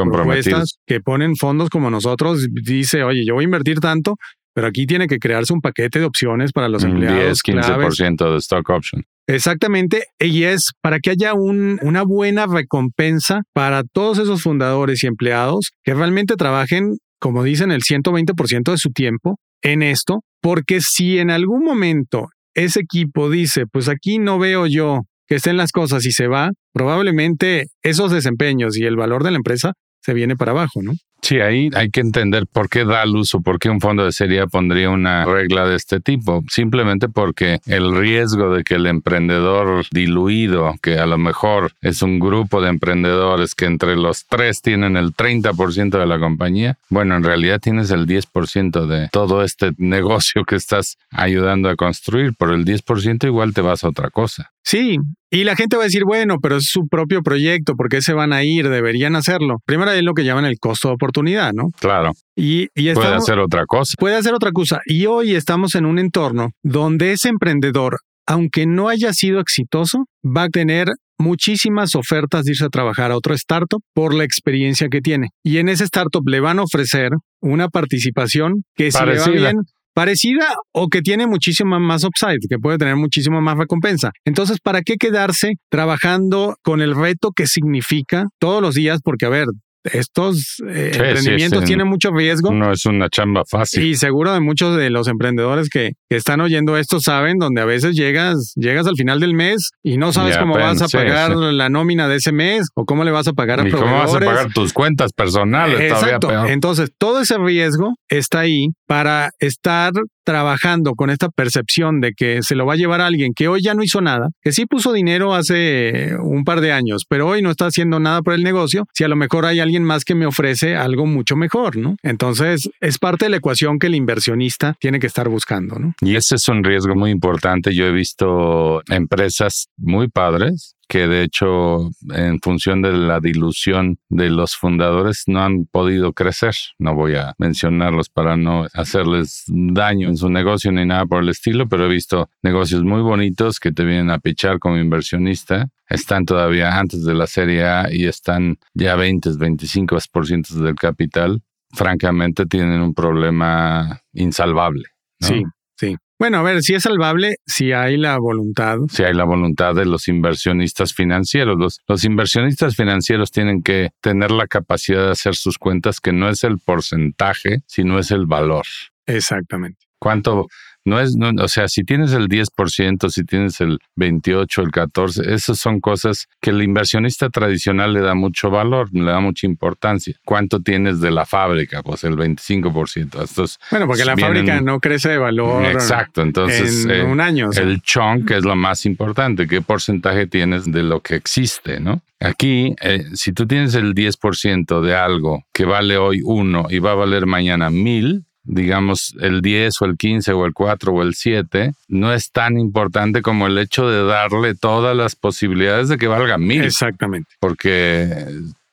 propuestas que ponen fondos como nosotros dice, oye, yo voy a invertir tanto, pero aquí tiene que crearse un paquete de opciones para los empleados 10, claves. 15% de stock option. Exactamente, y es para que haya un- una buena recompensa para todos esos fundadores y empleados que realmente trabajen, como dicen, el 120% de su tiempo en esto, porque si en algún momento ese equipo dice, pues aquí no veo yo que estén las cosas y se va, probablemente esos desempeños y el valor de la empresa se viene para abajo, ¿no? Sí, ahí hay que entender por qué da luz o por qué un fondo de serie pondría una regla de este tipo. Simplemente porque el riesgo de que el emprendedor diluido, que a lo mejor es un grupo de emprendedores que entre los tres tienen el 30% de la compañía, bueno, en realidad tienes el 10% de todo este negocio que estás ayudando a construir. Por el 10% igual te vas a otra cosa. Sí, y la gente va a decir, bueno, pero es su propio proyecto, ¿por qué se van a ir? Deberían hacerlo. Primero es lo que llaman el costo de oportunidad, ¿no? Claro, Y, y puede estamos- hacer otra cosa. puede hacer otra cosa. Y hoy estamos en un entorno donde ese emprendedor, aunque no haya sido exitoso, va a tener muchísimas ofertas de irse a trabajar a otro startup por la experiencia que tiene. Y en ese startup le van a ofrecer una participación que si le Parecida. va bien parecida o que tiene muchísima más upside, que puede tener muchísima más recompensa. Entonces, ¿para qué quedarse trabajando con el reto que significa todos los días? Porque, a ver, estos eh, Sí, emprendimientos sí. tienen mucho riesgo. No es una chamba fácil. Y seguro de muchos de los emprendedores que, que están oyendo esto saben donde a veces llegas, llegas al final del mes y no sabes cómo vas a pagar la nómina de ese mes o cómo le vas a pagar a ¿Y cómo vas a proveedores. pagar tus cuentas personales? Todavía Exacto. peor. Entonces, todo ese riesgo está ahí para estar trabajando con esta percepción de que se lo va a llevar a alguien que hoy ya no hizo nada, que sí puso dinero hace un par de años, pero hoy no está haciendo nada por el negocio, si a lo mejor hay alguien más que me ofrece algo mucho mejor, ¿no? Entonces, es parte de la ecuación que el inversionista tiene que estar buscando, ¿no? Y ese es un riesgo muy importante. Yo he visto empresas muy padres que de hecho en función de la dilución de los fundadores no han podido crecer. No voy a mencionarlos para no hacerles daño en su negocio ni nada por el estilo, pero he visto negocios muy bonitos que te vienen a pichar como inversionista. Están todavía antes de la serie A y están ya 20, 25% del capital. Francamente tienen un problema insalvable. ¿no? Sí, sí. Bueno, a ver, si es salvable, si hay la voluntad. si hay la voluntad de los inversionistas financieros. Los, los inversionistas financieros tienen que tener la capacidad de hacer sus cuentas, que no es el porcentaje, sino es el valor. Exactamente. ¿Cuánto? No es, no, o sea, si tienes el 10%, si tienes el 28, el 14, esas son cosas que el inversionista tradicional le da mucho valor, le da mucha importancia. ¿Cuánto tienes de la fábrica? Pues el 25%. Estos Bueno, porque la vienen- fábrica no crece de valor Exacto, entonces en eh, un año. o sea. el chunk es lo más importante. ¿Qué porcentaje tienes de lo que existe, no? Aquí, eh, si tú tienes el 10% de algo que vale hoy uno y va a valer mañana mil, digamos el 10 o el 15 o el 4 o el 7, no es tan importante como el hecho de darle todas las posibilidades de que valga mil Exactamente. porque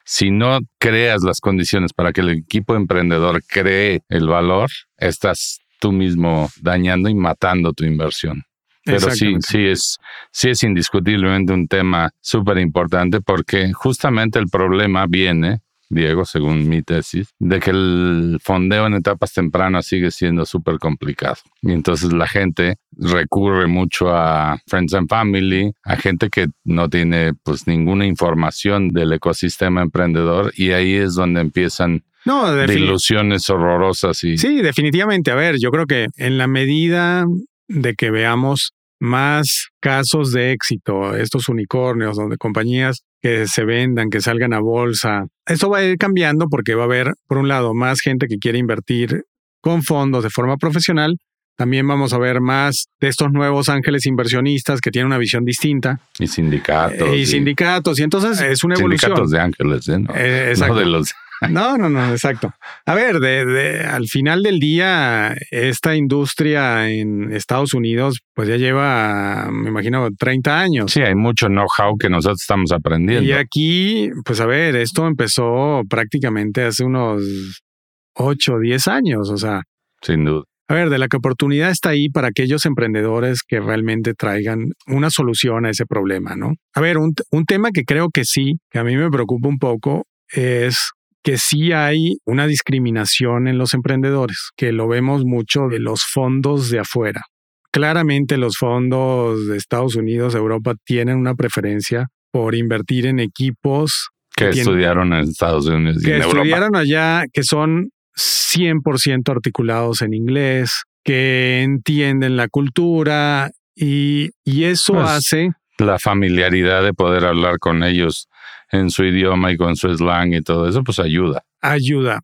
si no creas las condiciones para que el equipo emprendedor cree el valor, estás tú mismo dañando y matando tu inversión. Pero sí, sí es, sí es indiscutiblemente un tema súper importante porque justamente el problema viene, Diego, según mi tesis, de que el fondeo en etapas tempranas sigue siendo súper complicado. Y entonces la gente recurre mucho a Friends and Family, a gente que no tiene pues ninguna información del ecosistema emprendedor y ahí es donde empiezan No, de ilusiones horrorosas y Sí, definitivamente. A ver, yo creo que en la medida de que veamos más casos de éxito, estos unicornios, donde compañías que se vendan, que salgan a bolsa, esto va a ir cambiando porque va a haber, por un lado, más gente que quiere invertir con fondos de forma profesional. También vamos a ver más de estos nuevos ángeles inversionistas que tienen una visión distinta y sindicatos. y sindicatos. Y entonces es una evolución. Sindicatos de ángeles, ¿eh? No, Eh, no exacto. de los No, no, no, exacto. A ver, de, de- al final del día, esta industria en Estados Unidos, pues ya lleva, me imagino, 30 años. Sí, hay mucho know-how que nosotros estamos aprendiendo. Y aquí, pues a ver, esto empezó prácticamente hace unos 8 o 10 años. O sea, Sin duda. a ver, de la que oportunidad está ahí para aquellos emprendedores que realmente traigan una solución a ese problema, ¿no? A ver, un, un tema que creo que sí, que a mí me preocupa un poco, es que sí hay una discriminación en los emprendedores, que lo vemos mucho de los fondos de afuera. Claramente los fondos de Estados Unidos, Europa, tienen una preferencia por invertir en equipos que, estudiaron en Estados Unidos. que estudiaron allá, que son 100% articulados en inglés, que entienden la cultura y, eso pues, hace... La familiaridad de poder hablar con ellos en su idioma y con su slang y todo eso, pues ayuda. Ayuda.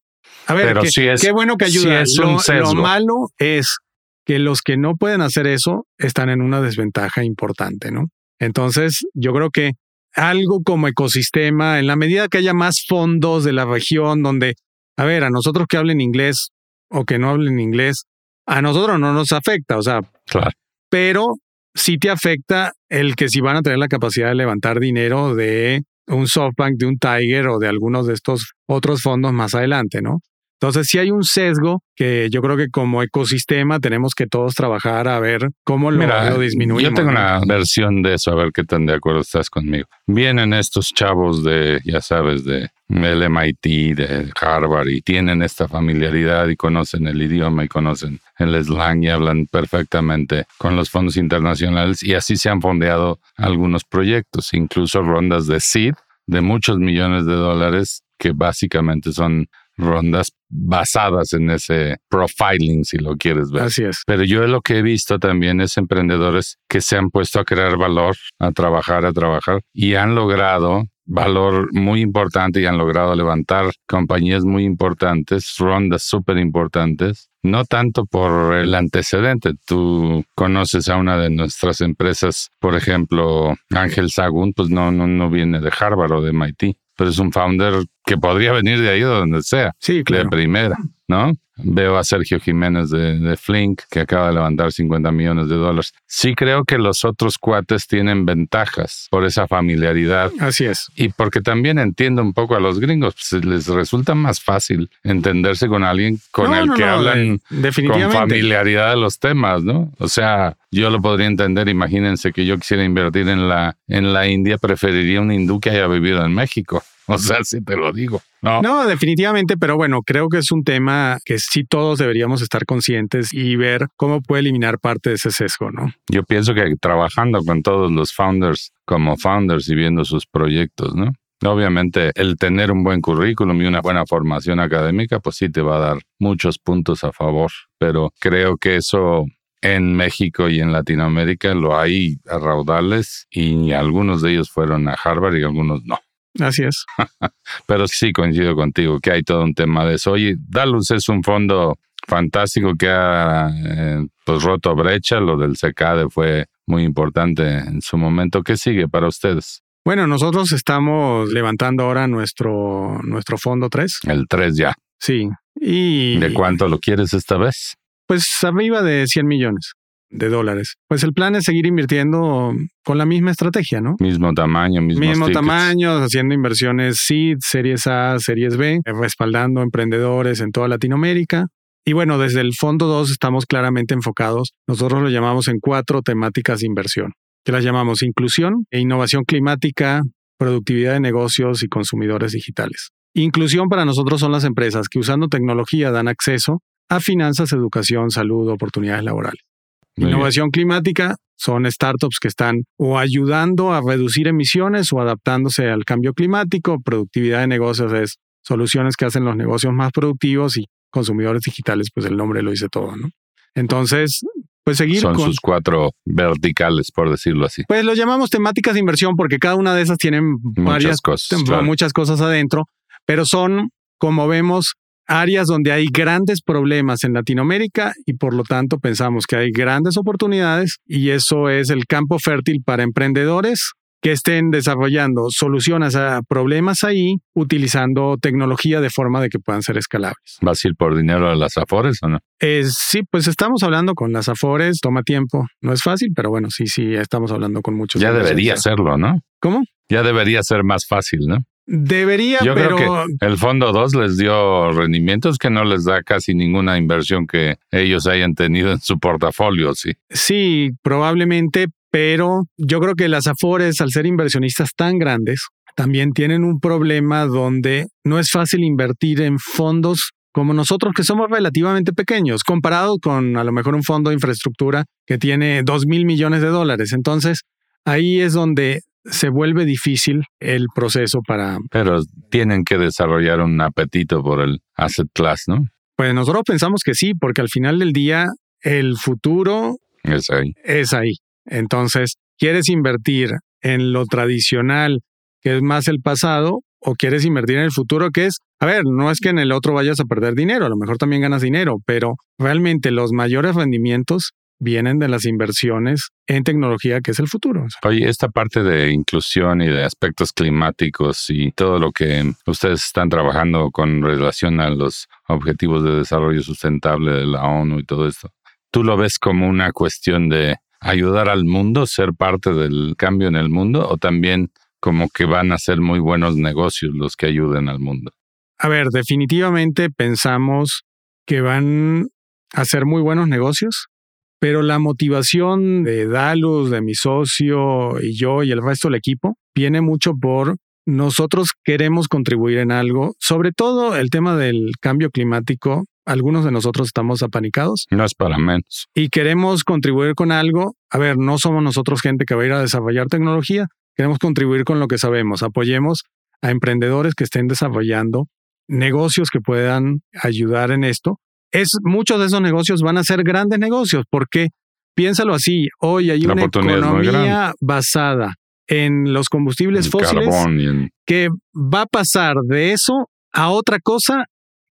A ver, qué, bueno que ayuda. lo, malo es que los que no pueden hacer eso están en una desventaja importante, ¿no? Entonces, yo creo que algo como ecosistema, en la medida que haya más fondos de la región donde, a ver, a nosotros que hablen inglés o que no hablen inglés, a nosotros no nos afecta, o sea, claro. pero sí te afecta el que si van a tener la capacidad de levantar dinero de un SoftBank, de un Tiger o de algunos de estos otros fondos más adelante, ¿no? Entonces, sí hay un sesgo que yo creo que como ecosistema tenemos que todos trabajar a ver cómo lo, Mira, disminuimos. Yo tengo una versión de eso, a ver qué tan de acuerdo estás conmigo. Vienen estos chavos de, ya sabes, de el MIT, de Harvard, y tienen esta familiaridad y conocen el idioma y conocen el slang y hablan perfectamente con los fondos internacionales y así se han fondeado algunos proyectos, incluso rondas de seed de muchos millones de dólares que básicamente son rondas basadas en ese profiling, si lo quieres ver. Así es. Pero yo lo que he visto también es emprendedores que se han puesto a crear valor, a trabajar, a trabajar y han logrado valor muy importante y han logrado levantar compañías muy importantes, rondas súper importantes, no tanto por el antecedente. Tú conoces a una de nuestras empresas, por ejemplo, Ángel Sagún, pues no, no, no viene de Harvard o de MIT pero es un founder que podría venir de ahí o donde sea. Sí, claro. De primera, ¿no? Veo a Sergio Jiménez de, Flink, que acaba de levantar 50 millones de dólares. Sí creo que los otros cuates tienen ventajas por esa familiaridad. Así es. Y porque también entiendo un poco a los gringos, pues les resulta más fácil entenderse con alguien con el que hablan con familiaridad de los temas, ¿no? O sea, yo lo podría entender. Imagínense que yo quisiera invertir en la, en la India, preferiría un hindú que haya vivido en México. O sea, si te lo digo. No. no, definitivamente, pero bueno, creo que es un tema que sí todos deberíamos estar conscientes y ver cómo puede eliminar parte de ese sesgo, ¿no? Yo pienso que trabajando con todos los founders como founders y viendo sus proyectos, ¿no? Obviamente, el tener un buen currículum y una buena formación académica, pues sí te va a dar muchos puntos a favor, pero creo que eso en México y en Latinoamérica lo hay a raudales y algunos de ellos fueron a Harvard y algunos no. Así es. Pero sí coincido contigo que hay todo un tema de eso. Oye, Dalus es un fondo fantástico que ha eh, pues, roto brecha. Lo del CECADE fue muy importante en su momento. ¿Qué sigue para ustedes? Bueno, nosotros estamos levantando ahora nuestro, nuestro fondo 3. El 3 ya. Sí. Y, ¿De cuánto lo quieres esta vez? Pues arriba de 100 millones de dólares. Pues el plan es seguir invirtiendo con la misma estrategia, ¿no? Mismo tamaño, mismo Mismo tamaño, haciendo inversiones SEED, Series A, Series B, respaldando emprendedores en toda Latinoamérica. Y bueno, desde el Fondo 2 estamos claramente enfocados, nosotros lo llamamos en cuatro temáticas de inversión, que las llamamos inclusión e innovación climática, productividad de negocios y consumidores digitales. Inclusión para nosotros son las empresas que usando tecnología dan acceso a finanzas, educación, salud, oportunidades laborales. Innovación climática son startups que están o ayudando a reducir emisiones o adaptándose al cambio climático. Productividad de negocios es soluciones que hacen los negocios más productivos y consumidores digitales, pues el nombre lo dice todo, ¿no? Entonces, pues seguir Son sus cuatro verticales, por decirlo así. Pues lo llamamos temáticas de inversión porque cada una de esas tienen varias cosas, muchas cosas adentro, pero son, como vemos, áreas donde hay grandes problemas en Latinoamérica y por lo tanto pensamos que hay grandes oportunidades y eso es el campo fértil para emprendedores que estén desarrollando soluciones a problemas ahí utilizando tecnología de forma de que puedan ser escalables. ¿Vas a ir por dinero a las Afores o no? Eh, sí, pues estamos hablando con las Afores, toma tiempo, no es fácil, pero bueno, sí, sí, estamos hablando con muchos. Ya debería serlo, ¿no? ¿Cómo? Ya debería ser más fácil, ¿no? Debería, Yo pero... creo que el fondo 2 les dio rendimientos que no les da casi ninguna inversión que ellos hayan tenido en su portafolio, sí. Sí, probablemente, pero yo creo que las Afores, al ser inversionistas tan grandes, también tienen un problema donde no es fácil invertir en fondos como nosotros que somos relativamente pequeños, comparado con a lo mejor un fondo de infraestructura que tiene 2 mil millones de dólares. Entonces, ahí es donde se vuelve difícil el proceso para... Pero tienen que desarrollar un apetito por el asset class, ¿no? Pues nosotros pensamos que sí, porque al final del día el futuro es ahí. Es ahí. Entonces, ¿quieres invertir en lo tradicional, que es más el pasado, o quieres invertir en el futuro, que es, a ver, no es que en el otro vayas a perder dinero, a lo mejor también ganas dinero, pero realmente los mayores rendimientos vienen de las inversiones en tecnología, que es el futuro. Oye, esta parte de inclusión y de aspectos climáticos y todo lo que ustedes están trabajando con relación a los objetivos de desarrollo sustentable de la ONU y todo esto, ¿tú lo ves como una cuestión de ayudar al mundo, ser parte del cambio en el mundo o también como que van a ser muy buenos negocios los que ayuden al mundo? A ver, definitivamente pensamos que van a ser muy buenos negocios, pero la motivación de Dalus, de mi socio y yo y el resto del equipo viene mucho por nosotros queremos contribuir en algo, sobre todo el tema del cambio climático. Algunos de nosotros estamos apanicados. No es para menos. Y queremos contribuir con algo. A ver, no somos nosotros gente que va a ir a desarrollar tecnología, Queremos contribuir con lo que sabemos. Apoyemos a emprendedores que estén desarrollando negocios que puedan ayudar en esto. Es, muchos de esos negocios van a ser grandes negocios porque piénsalo así, hoy hay una economía basada en los combustibles fósiles que va a pasar de eso a otra cosa,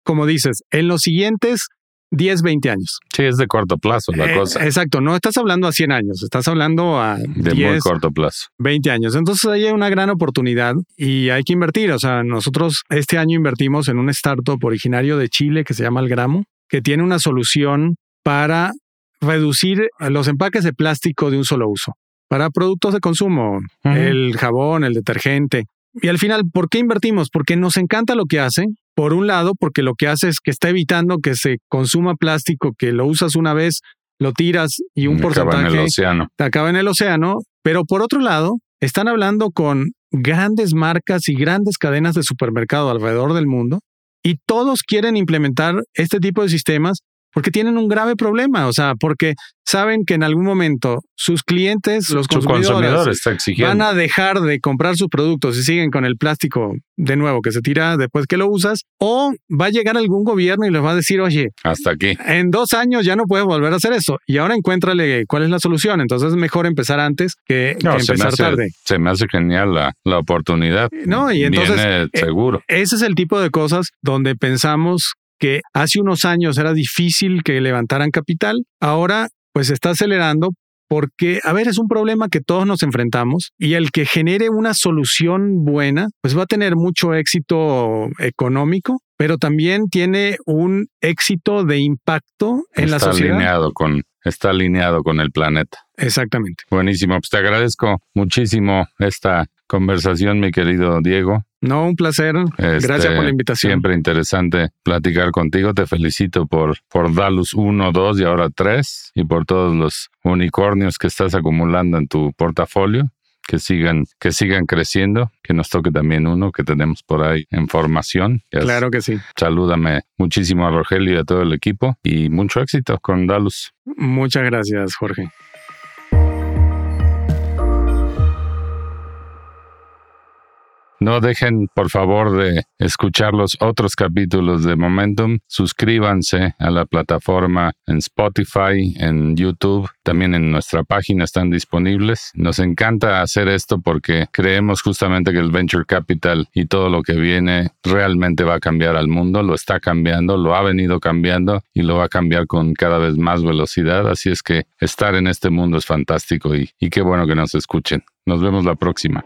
como dices, en los siguientes 10, 20 años. Sí, es de corto plazo la eh, cosa. Exacto, no estás hablando a 100 años, estás hablando a de muy corto plazo. 20 años. Entonces ahí hay una gran oportunidad y hay que invertir. O sea, nosotros este año invertimos en un startup originario de Chile que se llama Algramo, que tiene una solución para reducir los empaques de plástico de un solo uso para productos de consumo, el jabón, el detergente. Y al final, ¿por qué invertimos? Porque nos encanta lo que hacen, por un lado, porque lo que hace es que está evitando que se consuma plástico, que lo usas una vez, lo tiras y un porcentaje acaba en el océano. acaba en el océano. Pero por otro lado, están hablando con grandes marcas y grandes cadenas de supermercado alrededor del mundo y todos quieren implementar este tipo de sistemas porque tienen un grave problema, o sea, porque saben que en algún momento sus clientes, los consumidores, van a dejar de comprar sus productos y siguen con el plástico de nuevo que se tira después que lo usas, o va a llegar algún gobierno y les va a decir, oye, hasta aquí. En dos años ya no puedes volver a hacer eso y ahora encuéntrale cuál es la solución. Entonces es mejor empezar antes que, empezar tarde. Se me hace genial la, la oportunidad. No, y entonces Viene eh, seguro. ese es el tipo de cosas donde pensamos que hace unos años era difícil que levantaran capital, ahora pues está acelerando porque, a ver, es un problema que todos nos enfrentamos y el que genere una solución buena, pues va a tener mucho éxito económico, pero también tiene un éxito de impacto en la sociedad. Alineado con, está alineado con el planeta. Exactamente. Buenísimo, pues te agradezco muchísimo esta conversación, mi querido Diego. No, un placer. Gracias por la este, invitación. Siempre interesante platicar contigo. Te felicito por, por Dalus 1, 2 y ahora 3 y por todos los unicornios que estás acumulando en tu portafolio. Que sigan, que sigan creciendo, que nos toque también uno que tenemos por ahí en formación. Claro que sí. Salúdame muchísimo a Rogelio y a todo el equipo y mucho éxito con Dalus. Muchas gracias, Jorge. No dejen, por favor, de escuchar los otros capítulos de Momentum. Suscríbanse a la plataforma en Spotify, en YouTube, también en nuestra página están disponibles. Nos encanta hacer esto porque creemos justamente que el Venture Capital y todo lo que viene realmente va a cambiar al mundo. Lo está cambiando, lo ha venido cambiando y lo va a cambiar con cada vez más velocidad. Así es que estar en este mundo es fantástico y, y qué bueno que nos escuchen. Nos vemos la próxima.